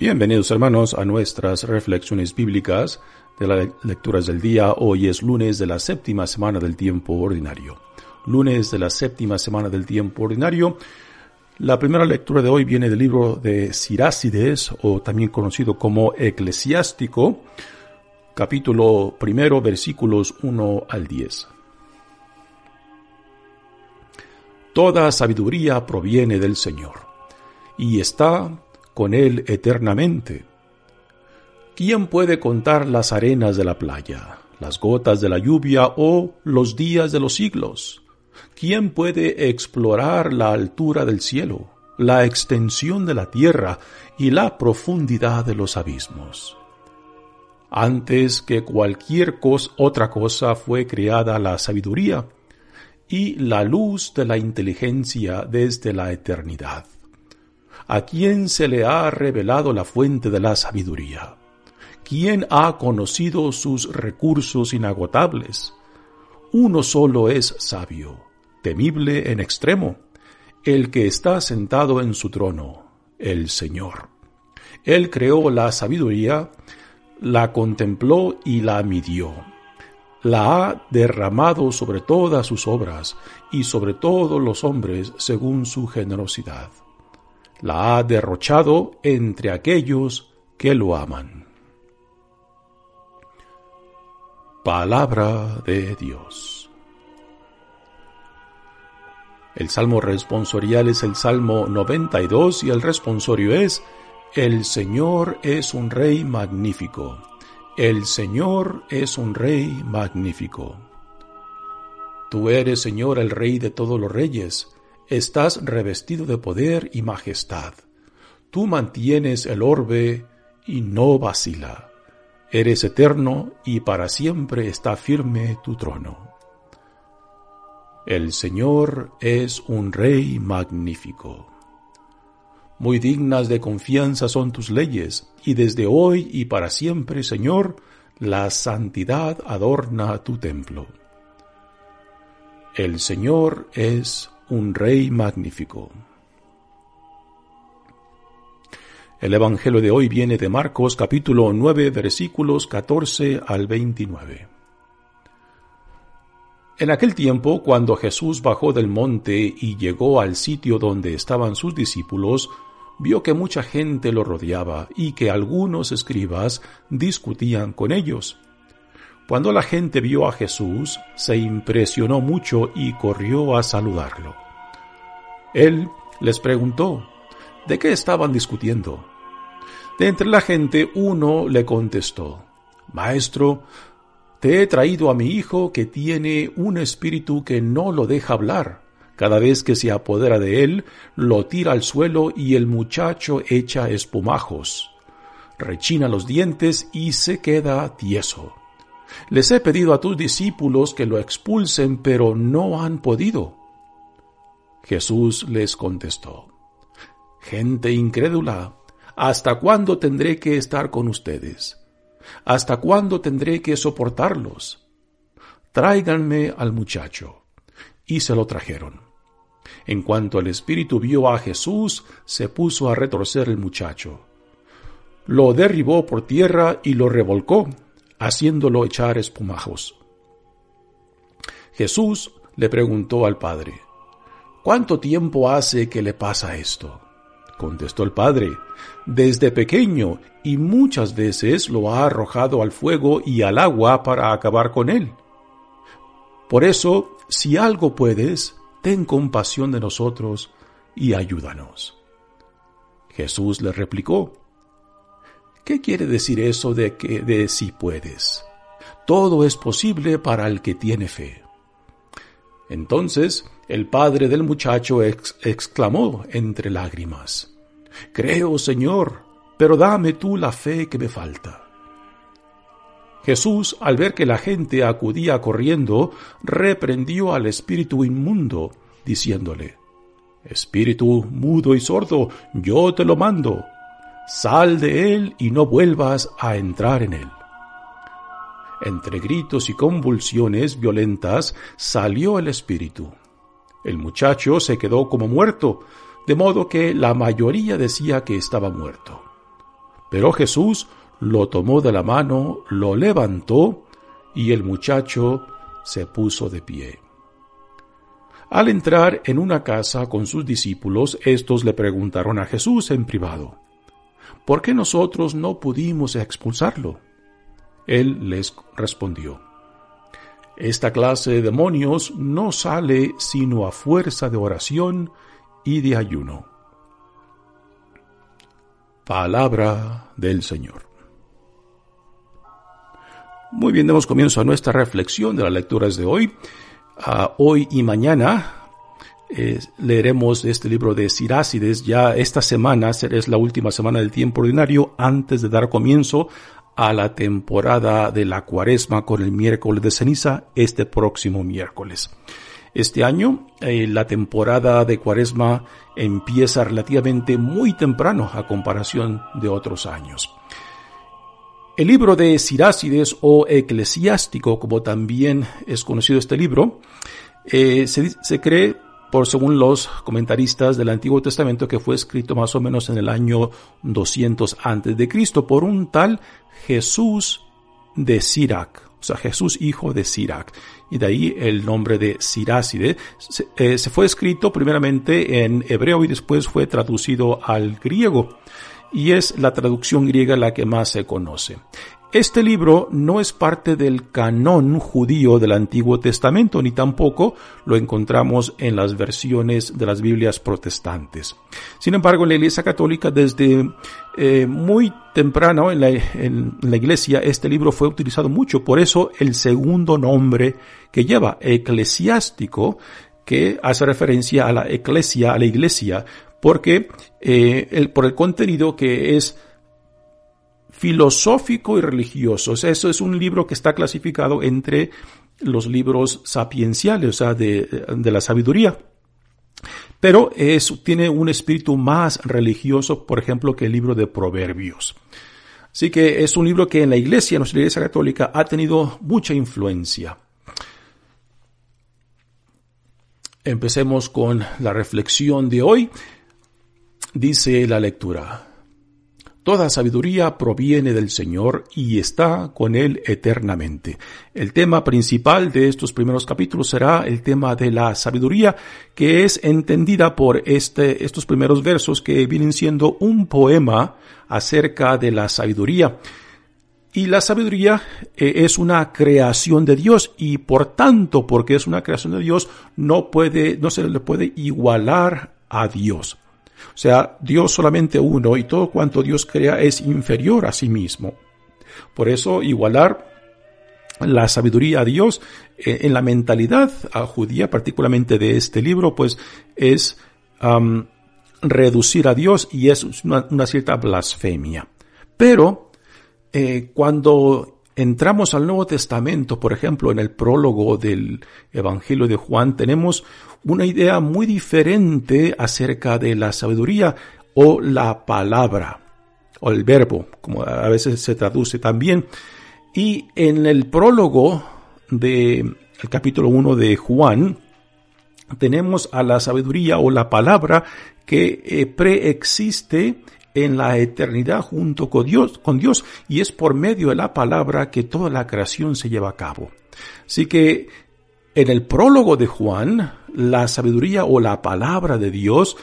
Bienvenidos hermanos a nuestras reflexiones bíblicas de las lecturas del día. Hoy es lunes de la séptima semana del tiempo ordinario. Lunes de la séptima semana del tiempo ordinario. La primera lectura de hoy viene del libro de Sirácides, o también conocido como Eclesiástico, capítulo primero, versículos 1 al 10. Toda sabiduría proviene del Señor, y está con Él eternamente. ¿Quién puede contar las arenas de la playa, las gotas de la lluvia o los días de los siglos? ¿Quién puede explorar la altura del cielo, la extensión de la tierra y la profundidad de los abismos? Antes que cualquier otra cosa fue creada la sabiduría y la luz de la inteligencia desde la eternidad ¿A quién se le ha revelado la fuente de la sabiduría? ¿Quién ha conocido sus recursos inagotables? Uno solo es sabio, temible en extremo, el que está sentado en su trono, el Señor. Él creó la sabiduría, la contempló y la midió. La ha derramado sobre todas sus obras y sobre todos los hombres según su generosidad la ha derrochado entre aquellos que lo aman. Palabra de Dios. El salmo responsorial es el salmo 92 y el responsorio es El Señor es un rey magnífico. El Señor es un rey magnífico. Tú eres, Señor, el rey de todos los reyes estás revestido de poder y majestad. Tú mantienes el orbe y no vacila. Eres eterno y para siempre está firme tu trono. El Señor es un Rey magnífico. Muy dignas de confianza son tus leyes, y desde hoy y para siempre, Señor, la santidad adorna tu templo. El Señor es un Rey magnífico. El Evangelio de hoy viene de Marcos capítulo 9 versículos 14 al 29. En aquel tiempo, cuando Jesús bajó del monte y llegó al sitio donde estaban sus discípulos, vio que mucha gente lo rodeaba y que algunos escribas discutían con ellos. Cuando la gente vio a Jesús, se impresionó mucho y corrió a saludarlo. Él les preguntó, ¿de qué estaban discutiendo? De entre la gente uno le contestó, Maestro, te he traído a mi hijo que tiene un espíritu que no lo deja hablar. Cada vez que se apodera de él, lo tira al suelo y el muchacho echa espumajos. Rechina los dientes y se queda tieso. Les he pedido a tus discípulos que lo expulsen, pero no han podido. Jesús les contestó, Gente incrédula, ¿hasta cuándo tendré que estar con ustedes? ¿Hasta cuándo tendré que soportarlos? Tráiganme al muchacho. Y se lo trajeron. En cuanto el espíritu vio a Jesús, se puso a retorcer el muchacho. Lo derribó por tierra y lo revolcó haciéndolo echar espumajos. Jesús le preguntó al padre, ¿Cuánto tiempo hace que le pasa esto? Contestó el padre, desde pequeño y muchas veces lo ha arrojado al fuego y al agua para acabar con él. Por eso, si algo puedes, ten compasión de nosotros y ayúdanos. Jesús le replicó, ¿Qué quiere decir eso de que de si puedes? Todo es posible para el que tiene fe. Entonces El padre del muchacho exclamó entre lágrimas, Creo, Señor, pero dame tú la fe que me falta. Jesús, al ver que la gente acudía corriendo, reprendió al espíritu inmundo, diciéndole, Espíritu mudo y sordo, yo te lo mando, sal de él y no vuelvas a entrar en él. Entre gritos y convulsiones violentas salió el espíritu. El muchacho se quedó como muerto, de modo que la mayoría decía que estaba muerto. Pero Jesús lo tomó de la mano, lo levantó y el muchacho se puso de pie. Al entrar en una casa con sus discípulos, estos le preguntaron a Jesús en privado, ¿por qué nosotros no pudimos expulsarlo? Él les respondió, Esta clase de demonios no sale sino a fuerza de oración y de ayuno. Palabra del Señor. Muy bien, demos comienzo a nuestra reflexión de las lecturas de hoy. Ah, hoy y mañana eh, leeremos este libro de Sirácides. Ya esta semana es la última semana del tiempo ordinario antes de dar comienzo a la temporada de la cuaresma con el miércoles de ceniza este próximo miércoles. Este año eh, la temporada de cuaresma empieza relativamente muy temprano a comparación de otros años. El libro de Sirácides o Eclesiástico, como también es conocido este libro, eh, se, cree, por según los comentaristas del Antiguo Testamento, que fue escrito más o menos en el año 200 antes de Cristo por un tal Jesús de Sirac, o sea, Jesús hijo de Sirac y de ahí el nombre de Sirácide. Eh, se, fue escrito primeramente en hebreo y después fue traducido al griego y es la traducción griega la que más se conoce. Este libro no es parte del canón judío del Antiguo Testamento, ni tampoco lo encontramos en las versiones de las Biblias protestantes. Sin embargo, en la Iglesia Católica, desde eh, muy temprano en la, Iglesia, este libro fue utilizado mucho. Por eso, el segundo nombre que lleva, eclesiástico, que hace referencia a la eclesia, a la iglesia, porque eh, por el contenido que es filosófico y religioso. O sea, eso es un libro que está clasificado entre los libros sapienciales, o sea, de, de la sabiduría. Pero es, tiene un espíritu más religioso, por ejemplo, que el libro de Proverbios. Así que es un libro que en la iglesia, en nuestra iglesia católica, ha tenido mucha influencia. Empecemos con la reflexión de hoy. Dice la lectura. Toda sabiduría proviene del Señor y está con Él eternamente. El tema principal de estos primeros capítulos será el tema de la sabiduría, que es entendida por este, estos primeros versos que vienen siendo un poema acerca de la sabiduría. Y la sabiduría eh, es una creación de Dios y por tanto, porque es una creación de Dios, no puede, no se le puede igualar a Dios. O sea, Dios solamente uno y todo cuanto Dios crea es inferior a sí mismo. Por eso igualar la sabiduría a Dios eh, en la mentalidad judía, particularmente de este libro, pues es reducir a Dios y es una, cierta blasfemia. Pero eh, cuando entramos al Nuevo Testamento, por ejemplo, en el prólogo del Evangelio de Juan, tenemos una idea muy diferente acerca de la sabiduría o la palabra o el verbo, como a veces se traduce también. Y en el prólogo del capítulo 1 de Juan, tenemos a la sabiduría o la palabra que eh, preexiste en la eternidad junto con Dios, con Dios, y es por medio de la palabra que toda la creación se lleva a cabo. Así que en el prólogo de Juan, la sabiduría o la palabra de Dios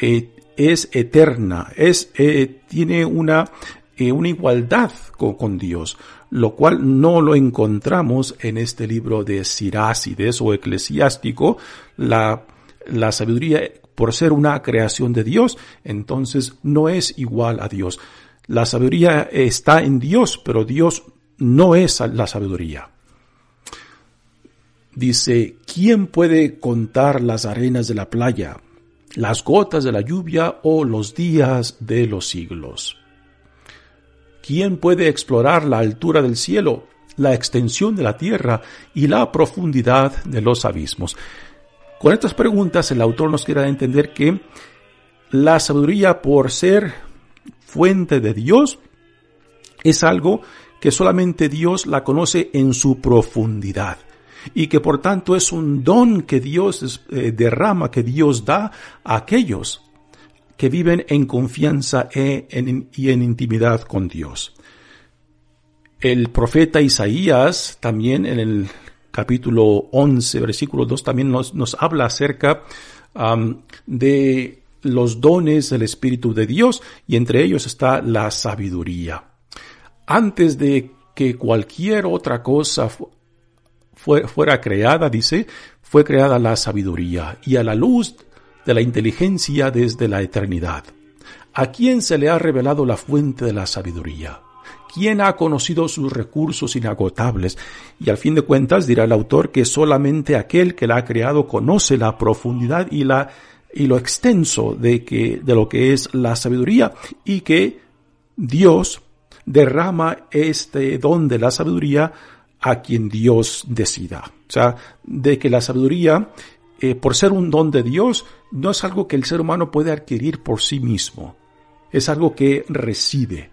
eh, es eterna, es, eh, tiene una, eh, una igualdad con, con, Dios, lo cual no lo encontramos en este libro de Sirácides o eclesiástico. La, la sabiduría, por ser una creación de Dios, entonces no es igual a Dios. La sabiduría está en Dios, pero Dios no es la sabiduría. Dice, ¿quién puede contar las arenas de la playa, las gotas de la lluvia o los días de los siglos? ¿Quién puede explorar la altura del cielo, la extensión de la tierra y la profundidad de los abismos? Con estas preguntas el autor nos quiere entender que la sabiduría por ser fuente de Dios es algo que solamente Dios la conoce en su profundidad y que por tanto es un don que Dios eh, derrama, que Dios da a aquellos que viven en confianza e, y en intimidad con Dios. El profeta Isaías también en el capítulo 11, versículo 2 también nos, nos habla acerca de los dones del Espíritu de Dios y entre ellos está la sabiduría. Antes de que cualquier otra cosa fuera creada, dice, fue creada la sabiduría y a la luz de la inteligencia desde la eternidad. ¿A quién se le ha revelado la fuente de la sabiduría? ¿Quién ha conocido sus recursos inagotables? Y al fin de cuentas dirá el autor que solamente aquel que la ha creado conoce la profundidad y la y lo extenso de que de lo que es la sabiduría y que Dios derrama este don de la sabiduría a quien Dios decida. O sea, de que la sabiduría, eh, por ser un don de Dios, no es algo que el ser humano puede adquirir por sí mismo. Es algo que recibe.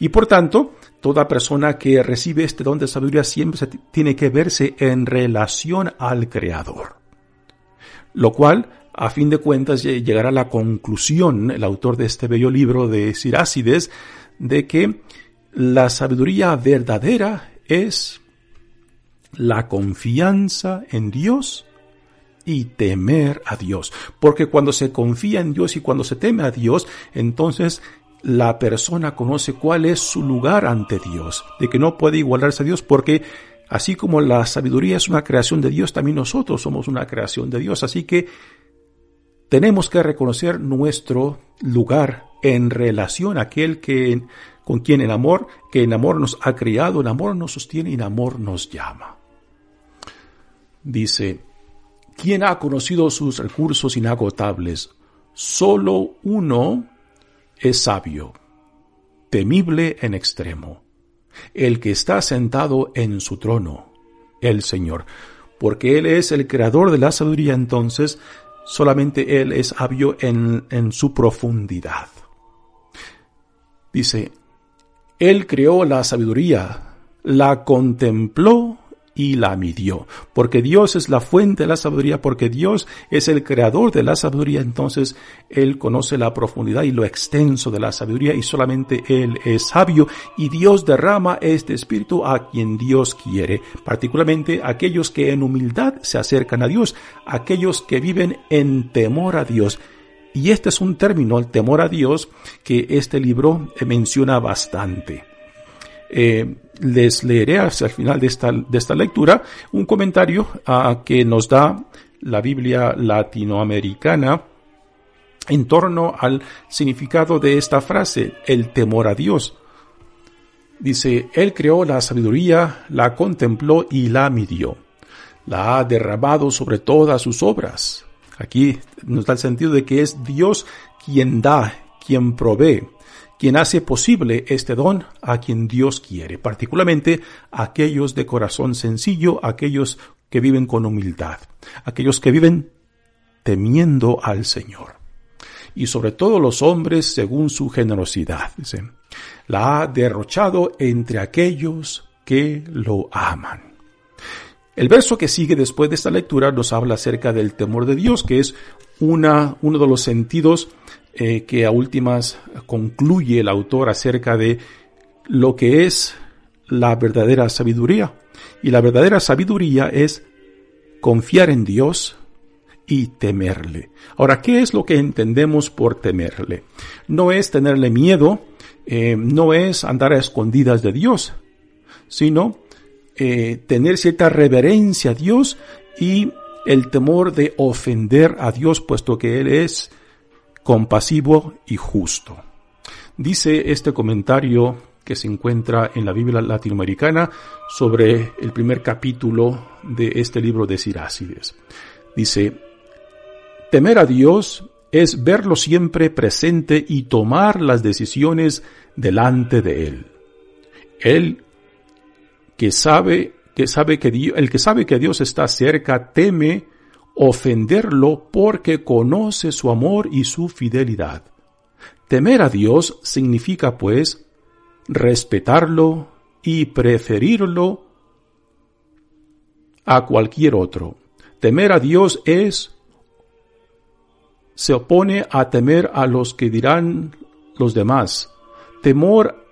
Y por tanto, toda persona que recibe este don de sabiduría siempre tiene que verse en relación al Creador. Lo cual, a fin de cuentas, llegará a la conclusión, el autor de este bello libro de Sirácides, de que la sabiduría verdadera es la confianza en Dios y temer a Dios. Porque cuando se confía en Dios y cuando se teme a Dios, entonces la persona conoce cuál es su lugar ante Dios, de que no puede igualarse a Dios porque así como la sabiduría es una creación de Dios, también nosotros somos una creación de Dios. Así que tenemos que reconocer nuestro lugar en relación a aquel que con quien el amor, que en amor nos ha criado, en amor nos sostiene y en amor nos llama dice, ¿quién ha conocido sus recursos inagotables? Solo uno es sabio, temible en extremo, el que está sentado en su trono, el Señor. Porque Él es el creador de la sabiduría, entonces solamente Él es sabio en, en su profundidad. Dice, Él creó la sabiduría, la contempló y la midió. Porque Dios es la fuente de la sabiduría, porque Dios es el creador de la sabiduría, entonces Él conoce la profundidad y lo extenso de la sabiduría y solamente Él es sabio y Dios derrama este espíritu a quien Dios quiere, particularmente aquellos que en humildad se acercan a Dios, aquellos que viven en temor a Dios. Y este es un término, el temor a Dios, que este libro menciona bastante. Eh, les leeré hacia el final de esta, de esta lectura un comentario que nos da la Biblia latinoamericana en torno al significado de esta frase, el temor a Dios. Dice, Él creó la sabiduría, la contempló y la midió. La ha derramado sobre todas sus obras. Aquí nos da el sentido de que es Dios quien da, quien provee quien hace posible este don a quien Dios quiere, particularmente aquellos de corazón sencillo, aquellos que viven con humildad, aquellos que viven temiendo al Señor. Y sobre todo los hombres según su generosidad, la ha derrochado entre aquellos que lo aman. El verso que sigue después de esta lectura nos habla acerca del temor de Dios, que es una, uno de los sentidos eh, que a últimas concluye el autor acerca de lo que es la verdadera sabiduría. Y la verdadera sabiduría es confiar en Dios y temerle. Ahora, ¿qué es lo que entendemos por temerle? No es tenerle miedo, eh, no es andar a escondidas de Dios, sino eh, tener cierta reverencia a Dios y el temor de ofender a Dios, puesto que Él es compasivo y justo. Dice este comentario que se encuentra en la Biblia latinoamericana sobre el primer capítulo de este libro de Sirácides. Dice, temer a Dios es verlo siempre presente y tomar las decisiones delante de Él. Él que sabe, que sabe que el que sabe que Dios está cerca teme ofenderlo porque conoce su amor y su fidelidad. Temer a Dios significa pues respetarlo y preferirlo a cualquier otro. Temer a Dios es se opone a temer a los que dirán los demás, temor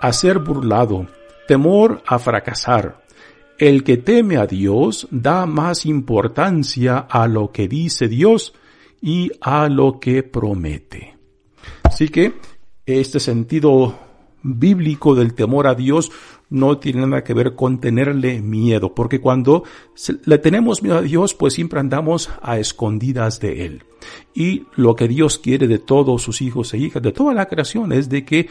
a ser burlado, temor a fracasar. El que teme a Dios da más importancia a lo que dice Dios y a lo que promete. Así que este sentido bíblico del temor a Dios no tiene nada que ver con tenerle miedo, porque cuando le tenemos miedo a Dios, pues siempre andamos a escondidas de Él. Y lo que Dios quiere de todos sus hijos e hijas, de toda la creación, es de que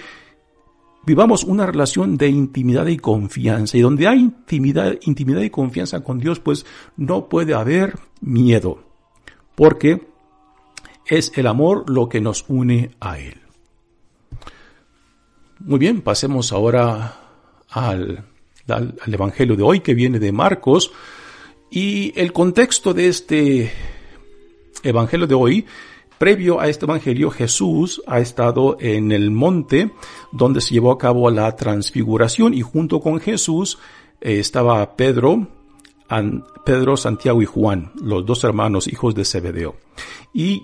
vivamos una relación de intimidad y confianza. Y donde hay intimidad, intimidad y confianza con Dios, pues no puede haber miedo, porque es el amor lo que nos une a Él. Muy bien, pasemos ahora al, al, Evangelio de hoy que viene de Marcos. Y el contexto de este Evangelio de hoy, previo a este Evangelio, Jesús ha estado en el monte donde se llevó a cabo la transfiguración y junto con Jesús eh, estaba Pedro, Pedro, Santiago y Juan, los dos hermanos hijos de Zebedeo. Y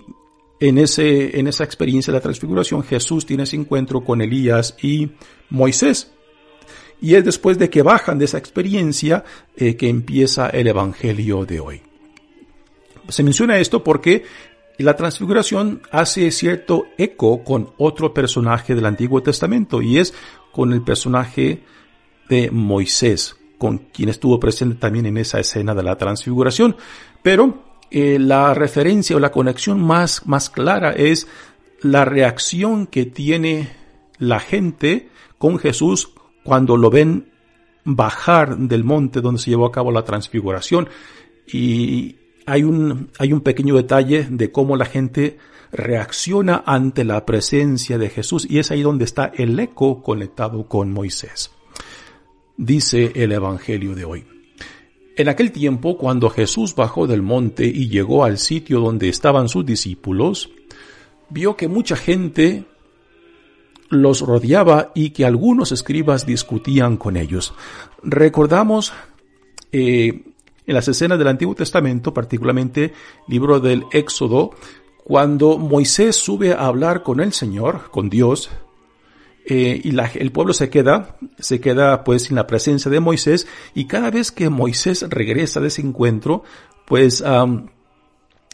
en, ese, en esa experiencia de la transfiguración, Jesús tiene ese encuentro con Elías y Moisés. Y es después de que bajan de esa experiencia eh, que empieza el Evangelio de hoy. Se menciona esto porque la transfiguración hace cierto eco con otro personaje del Antiguo Testamento y es con el personaje de Moisés, con quien estuvo presente también en esa escena de la transfiguración. Pero eh, la referencia o la conexión más, más clara es la reacción que tiene la gente con Jesús cuando lo ven bajar del monte donde se llevó a cabo la transfiguración. Y hay un, hay un pequeño detalle de cómo la gente reacciona ante la presencia de Jesús y es ahí donde está el eco conectado con Moisés. Dice el Evangelio de hoy. En aquel tiempo, cuando Jesús bajó del monte y llegó al sitio donde estaban sus discípulos, vio que mucha gente los rodeaba y que algunos escribas discutían con ellos. Recordamos eh, en las escenas del Antiguo Testamento, particularmente libro del Éxodo, cuando Moisés sube a hablar con el Señor, con Dios, eh, y el pueblo se queda, se queda pues en la presencia de Moisés y cada vez que Moisés regresa de ese encuentro, pues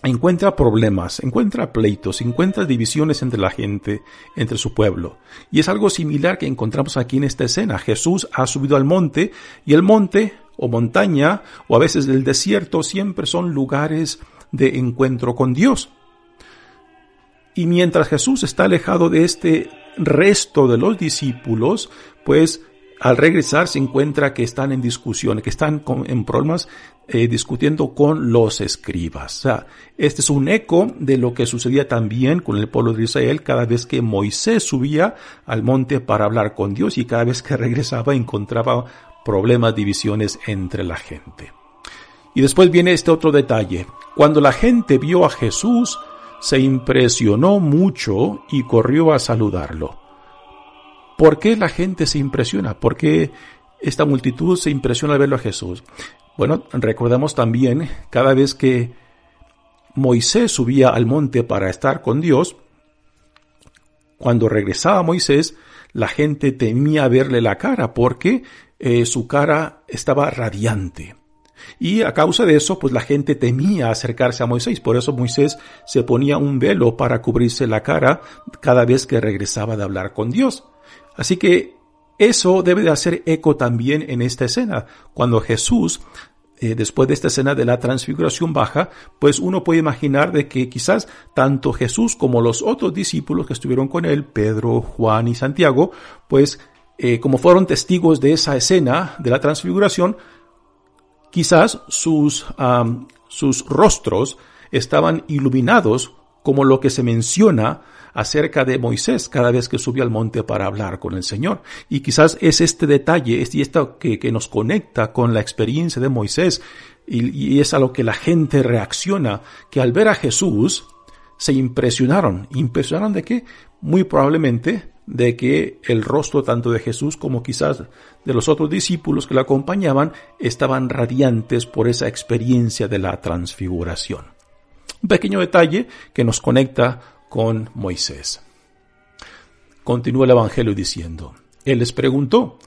encuentra problemas, encuentra pleitos, encuentra divisiones entre la gente, entre su pueblo. Y es algo similar que encontramos aquí en esta escena. Jesús ha subido al monte y el monte o montaña o a veces el desierto siempre son lugares de encuentro con Dios. Y mientras Jesús está alejado de este resto de los discípulos, pues al regresar se encuentra que están en discusión, que están en problemas eh, discutiendo con los escribas. Este es un eco de lo que sucedía también con el pueblo de Israel cada vez que Moisés subía al monte para hablar con Dios y cada vez que regresaba encontraba problemas, divisiones entre la gente. Y después viene este otro detalle. Cuando la gente vio a Jesús, se impresionó mucho y corrió a saludarlo. ¿Por qué la gente se impresiona? ¿Por qué esta multitud se impresiona al verlo a Jesús? Bueno, recordamos también cada vez que Moisés subía al monte para estar con Dios, cuando regresaba Moisés, la gente temía verle la cara porque eh, su cara estaba radiante. Y a causa de eso, pues la gente temía acercarse a Moisés. Por eso Moisés se ponía un velo para cubrirse la cara cada vez que regresaba de hablar con Dios. Así que eso debe de hacer eco también en esta escena. Cuando Jesús, eh, después de esta escena de la transfiguración baja, pues uno puede imaginar de que quizás tanto Jesús como los otros discípulos que estuvieron con él, Pedro, Juan y Santiago, pues eh, como fueron testigos de esa escena de la transfiguración, quizás sus, sus rostros estaban iluminados como lo que se menciona acerca de Moisés cada vez que subió al monte para hablar con el Señor. Y quizás es este detalle, es esto que, que nos conecta con la experiencia de Moisés y, y, es a lo que la gente reacciona, que al ver a Jesús se impresionaron. ¿Impresionaron de qué? Muy probablemente de que el rostro tanto de Jesús como quizás de los otros discípulos que lo acompañaban estaban radiantes por esa experiencia de la transfiguración. Un pequeño detalle que nos conecta con Moisés. Continúa el Evangelio diciendo, Él les preguntó,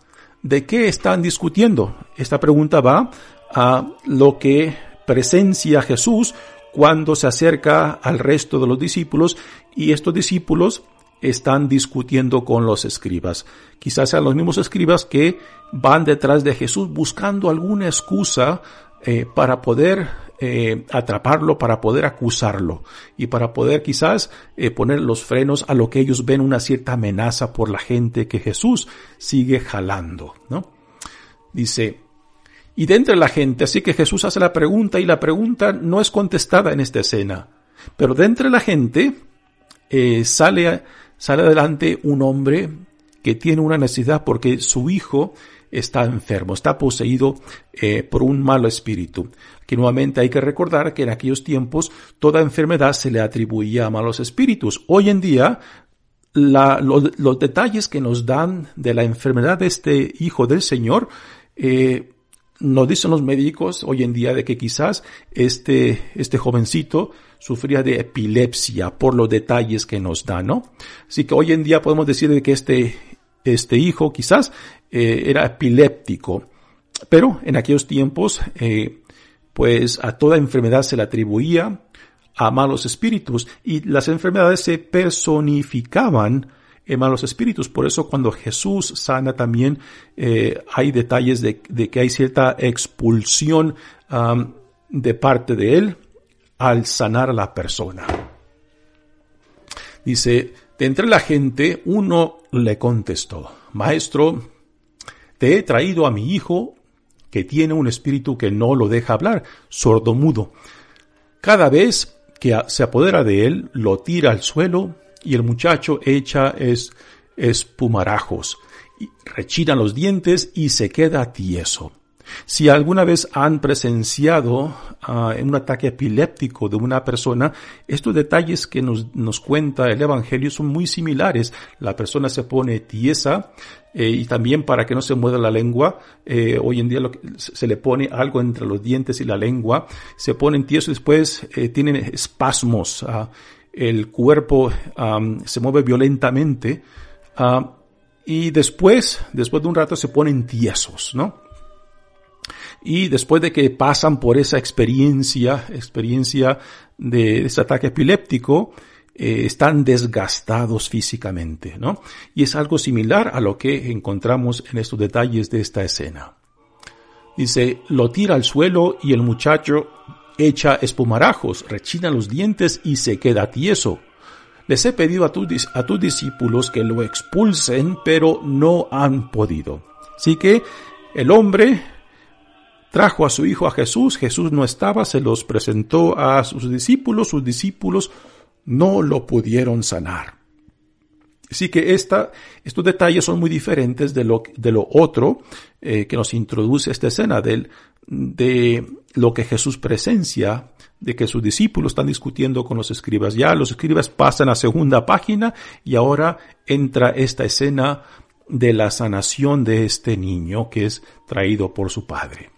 ¿de qué están discutiendo? Esta pregunta va a lo que presencia Jesús cuando se acerca al resto de los discípulos y estos discípulos están discutiendo con los escribas. Quizás sean los mismos escribas que van detrás de Jesús buscando alguna excusa eh, para poder eh, atraparlo, para poder acusarlo y para poder quizás eh, poner los frenos a lo que ellos ven una cierta amenaza por la gente que Jesús sigue jalando, ¿no? Dice, y de entre la gente, así que Jesús hace la pregunta y la pregunta no es contestada en esta escena, pero de entre la gente sale sale adelante un hombre que tiene una necesidad porque su hijo está enfermo, está poseído eh, por un malo espíritu. Que nuevamente hay que recordar que en aquellos tiempos toda enfermedad se le atribuía a malos espíritus. Hoy en día los detalles que nos dan de la enfermedad de este hijo del Señor eh, nos dicen los médicos hoy en día de que quizás este, este jovencito sufría de epilepsia por los detalles que nos da, ¿no? Así que hoy en día podemos decir de que este, este hijo quizás eh, era epiléptico, pero en aquellos tiempos, eh, pues a toda enfermedad se le atribuía a malos espíritus y las enfermedades se personificaban en malos espíritus. Por eso cuando Jesús sana también eh, hay detalles de, que hay cierta expulsión de parte de él al sanar a la persona. Dice, de entre la gente uno le contestó, Maestro, te he traído a mi hijo que tiene un espíritu que no lo deja hablar, sordo-mudo. Cada vez que se apodera de él, lo tira al suelo y el muchacho echa es, espumarajos, rechina los dientes y se queda tieso. Si alguna vez han presenciado uh, un ataque epiléptico de una persona, estos detalles que nos, nos, cuenta el Evangelio son muy similares. La persona se pone tiesa eh, y también para que no se mueva la lengua, eh, hoy en día se le pone algo entre los dientes y la lengua, se ponen tiesos y después eh, tienen espasmos. Uh, el cuerpo se mueve violentamente uh, y después, después de un rato se ponen tiesos, ¿no? Y después de que pasan por esa experiencia, experiencia de ese ataque epiléptico, eh, están desgastados físicamente, ¿no? Y es algo similar a lo que encontramos en estos detalles de esta escena. Dice, lo tira al suelo y el muchacho echa espumarajos, rechina los dientes y se queda tieso. Les he pedido a, a tus discípulos que lo expulsen, pero no han podido. Así que el hombre trajo a su hijo a Jesús, Jesús no estaba, se los presentó a sus discípulos, sus discípulos no lo pudieron sanar. Así que esta, estos detalles son muy diferentes de lo, de lo otro eh, que nos introduce esta escena del, de lo que Jesús presencia, de que sus discípulos están discutiendo con los escribas. Ya los escribas pasan a segunda página y ahora entra esta escena de la sanación de este niño que es traído por su padre.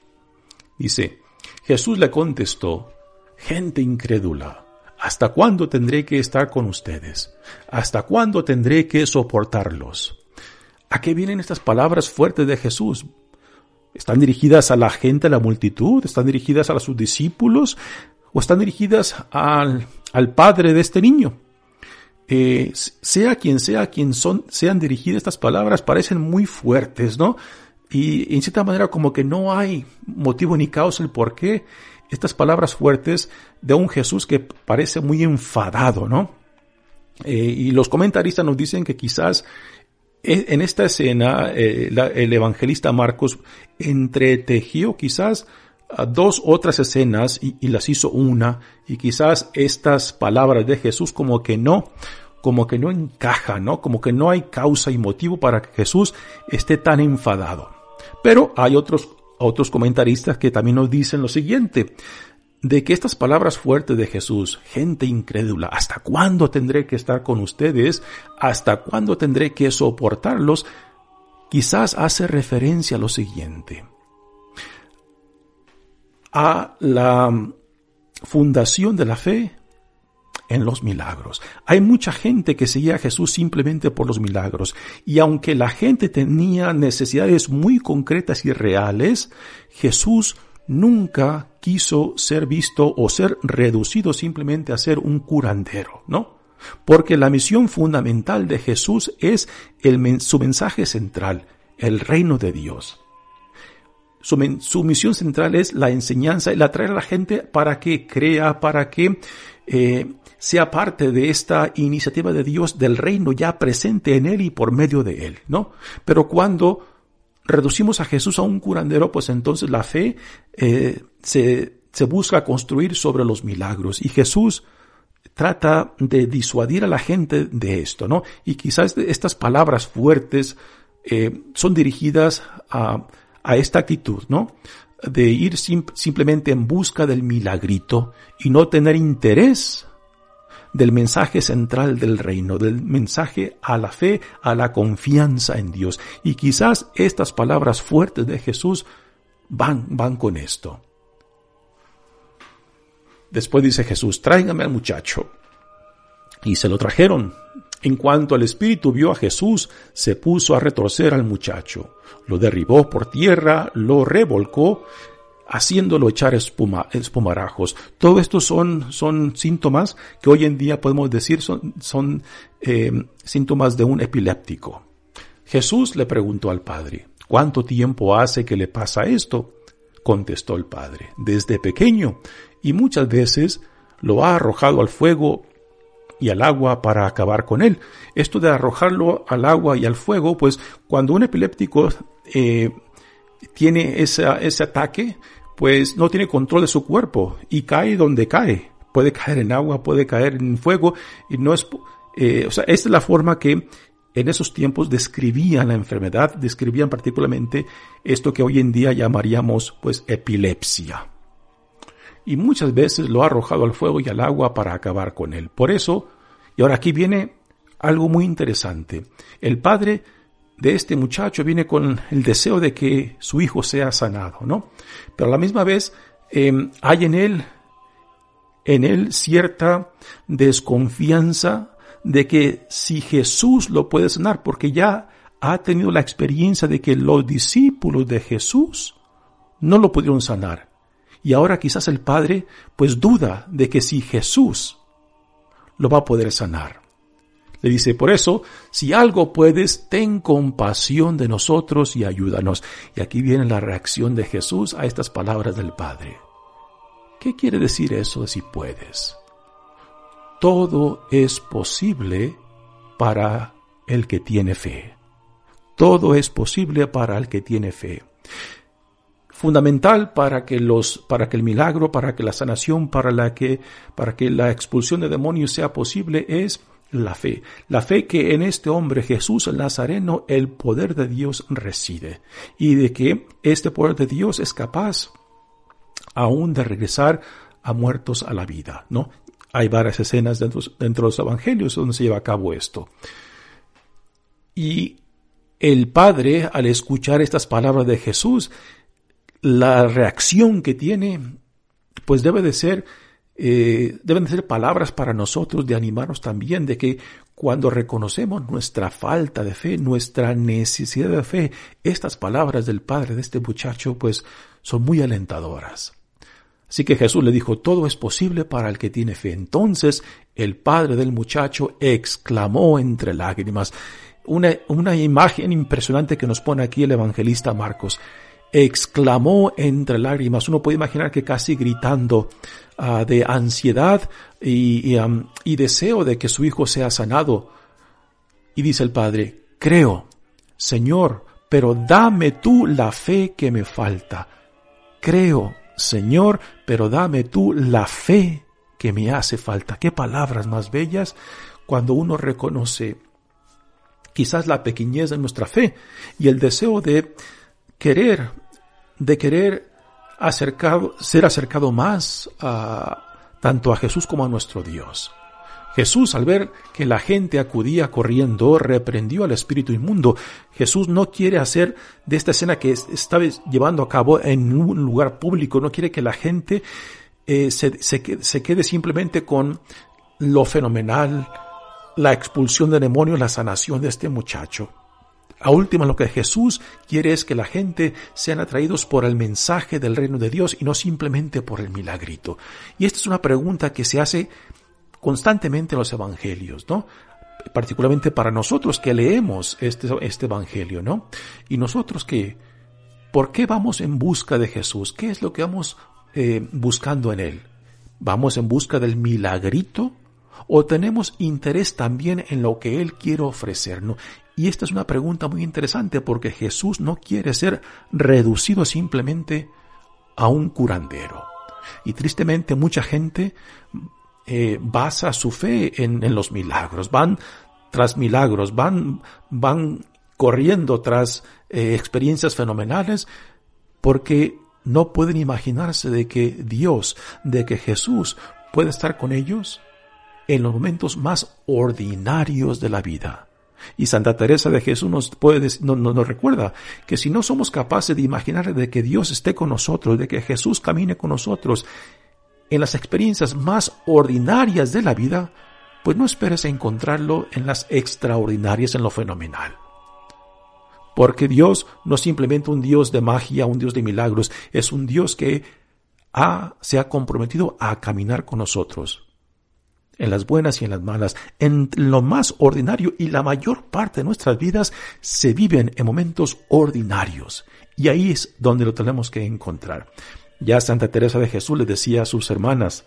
Dice, Jesús le contestó, gente incrédula, ¿hasta cuándo tendré que estar con ustedes? ¿Hasta cuándo tendré que soportarlos? ¿A qué vienen estas palabras fuertes de Jesús? ¿Están dirigidas a la gente, a la multitud? ¿Están dirigidas a sus discípulos? ¿O están dirigidas al, al padre de este niño? Eh, sea quien sea quien son, sean dirigidas estas palabras, parecen muy fuertes, ¿no? Y en cierta manera como que no hay motivo ni causa el por qué estas palabras fuertes de un Jesús que parece muy enfadado, ¿no? Eh, y los comentaristas nos dicen que quizás e, en esta escena, eh, el evangelista Marcos entretejió quizás dos otras escenas y, y, las hizo una, y quizás estas palabras de Jesús como que no, como que no encaja, ¿no? Como que no hay causa y motivo para que Jesús esté tan enfadado. Pero hay otros, otros comentaristas que también nos dicen lo siguiente, de que estas palabras fuertes de Jesús, gente incrédula, ¿hasta cuándo tendré que estar con ustedes? ¿Hasta cuándo tendré que soportarlos? Quizás hace referencia a lo siguiente, a la fundación de la fe en los milagros. Hay mucha gente que seguía a Jesús simplemente por los milagros. Y aunque la gente tenía necesidades muy concretas y reales, Jesús nunca quiso ser visto o ser reducido simplemente a ser un curandero, ¿no? Porque la misión fundamental de Jesús es el, su mensaje central, el reino de Dios. Su, misión central es la enseñanza, el atraer a la gente para que crea, para que eh, sea parte de esta iniciativa de Dios del reino ya presente en él y por medio de él, ¿no? Pero cuando reducimos a Jesús a un curandero, pues entonces la fe eh, se, se busca construir sobre los milagros y Jesús trata de disuadir a la gente de esto, ¿no? Y quizás estas palabras fuertes eh, son dirigidas a, a esta actitud, ¿no? De ir simplemente en busca del milagrito y no tener interés del mensaje central del reino, del mensaje a la fe, a la confianza en Dios. Y quizás estas palabras fuertes de Jesús van, van con esto. Después dice Jesús, tráigame al muchacho. Y se lo trajeron. En cuanto el espíritu vio a Jesús, se puso a retorcer al muchacho. Lo derribó por tierra, lo revolcó haciéndolo echar espuma, espumarajos. Todo esto son, son síntomas que hoy en día podemos decir son, son eh, síntomas de un epiléptico. Jesús le preguntó al Padre, ¿cuánto tiempo hace que le pasa esto? Contestó el Padre, desde pequeño, y muchas veces lo ha arrojado al fuego y al agua para acabar con él. Esto de arrojarlo al agua y al fuego, pues cuando un epiléptico eh, tiene ese ataque, pues no tiene control de su cuerpo y cae donde cae. Puede caer en agua, puede caer en fuego y no es, eh, o sea, esta es la forma que en esos tiempos describían la enfermedad, describían particularmente esto que hoy en día llamaríamos pues epilepsia. Y muchas veces lo ha arrojado al fuego y al agua para acabar con él. Por eso, y ahora aquí viene algo muy interesante. El padre de este muchacho viene con el deseo de que su hijo sea sanado, ¿no? Pero a la misma vez em, hay en él, en él cierta desconfianza de que si Jesús lo puede sanar, porque ya ha tenido la experiencia de que los discípulos de Jesús no lo pudieron sanar. Y ahora quizás el Padre pues duda de que si Jesús lo va a poder sanar. Dice, por eso, si algo puedes, ten compasión de nosotros y ayúdanos. Y aquí viene la reacción de Jesús a estas palabras del Padre. ¿Qué quiere decir eso de si puedes? Todo es posible para el que tiene fe. Todo es posible para el que tiene fe. Fundamental para que los, para que el milagro, para que la sanación, para la que, para que la expulsión de demonios sea posible es la fe, la fe que en este hombre Jesús el Nazareno el poder de Dios reside y de que este poder de Dios es capaz aún de regresar a muertos a la vida, ¿no? Hay varias escenas dentro, dentro de los evangelios donde se lleva a cabo esto. Y el Padre, al escuchar estas palabras de Jesús, la reacción que tiene, pues debe de ser eh, deben de ser palabras para nosotros de animarnos también, de que cuando reconocemos nuestra falta de fe, nuestra necesidad de fe, estas palabras del padre de este muchacho pues son muy alentadoras. Así que Jesús le dijo, todo es posible para el que tiene fe. Entonces el padre del muchacho exclamó entre lágrimas, una, una imagen impresionante que nos pone aquí el evangelista Marcos exclamó entre lágrimas. Uno puede imaginar que casi gritando ah, de ansiedad y, y deseo de que su hijo sea sanado. Y dice el padre, creo, Señor, pero dame tú la fe que me falta. Creo, Señor, pero dame tú la fe que me hace falta. Qué palabras más bellas cuando uno reconoce quizás la pequeñez de nuestra fe y el deseo de querer, de querer ser acercado más a, tanto a Jesús como a nuestro Dios. Jesús, al ver que la gente acudía corriendo, reprendió al espíritu inmundo. Jesús no quiere hacer de esta escena que estaba llevando a cabo en un lugar público, no quiere que la gente eh, se, se quede simplemente con lo fenomenal, la expulsión de demonios, la sanación de este muchacho. A última, lo que Jesús quiere es que la gente sean atraídos por el mensaje del reino de Dios y no simplemente por el milagrito. Y esta es una pregunta que se hace constantemente en los evangelios, ¿no? Particularmente para nosotros que leemos este, este evangelio, ¿no? Y nosotros que, ¿por qué vamos en busca de Jesús? ¿Qué es lo que vamos eh, buscando en Él? ¿Vamos en busca del milagrito? ¿O tenemos interés también en lo que Él quiere ofrecernos? Y esta es una pregunta muy interesante porque Jesús no quiere ser reducido simplemente a un curandero. Y tristemente mucha gente eh, basa su fe en, los milagros, van tras milagros, van, van corriendo tras eh, experiencias fenomenales porque no pueden imaginarse de que Dios, de que Jesús puede estar con ellos en los momentos más ordinarios de la vida. Y Santa Teresa de Jesús nos, puede, nos, recuerda que si no somos capaces de imaginar de que Dios esté con nosotros, de que Jesús camine con nosotros en las experiencias más ordinarias de la vida, pues no esperes encontrarlo en las extraordinarias, en lo fenomenal. Porque Dios no es simplemente un Dios de magia, un Dios de milagros, es un Dios que ha, se ha comprometido a caminar con nosotros en las buenas y en las malas, en lo más ordinario y la mayor parte de nuestras vidas se viven en momentos ordinarios. Y ahí es donde lo tenemos que encontrar. Ya Santa Teresa de Jesús le decía a sus hermanas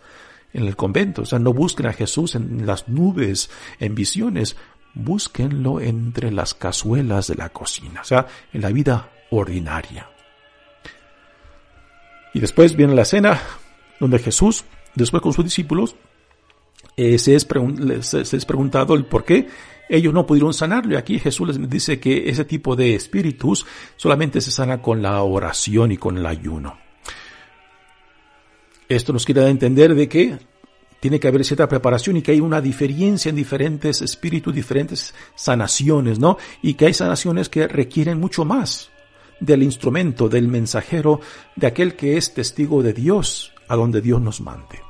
en el convento, o sea, no busquen a Jesús en las nubes, en visiones, búsquenlo entre las cazuelas de la cocina, o sea, en la vida ordinaria. Y después viene la cena, donde Jesús, después con sus discípulos, eh, se, es preguntado el por qué ellos no pudieron sanarlo. Y aquí Jesús les dice que ese tipo de espíritus solamente se sana con la oración y con el ayuno. Esto nos quiere dar a entender de que tiene que haber cierta preparación y que hay una diferencia en diferentes espíritus, diferentes sanaciones, ¿no? Y que hay sanaciones que requieren mucho más del instrumento, del mensajero, de aquel que es testigo de Dios, a donde Dios nos mande.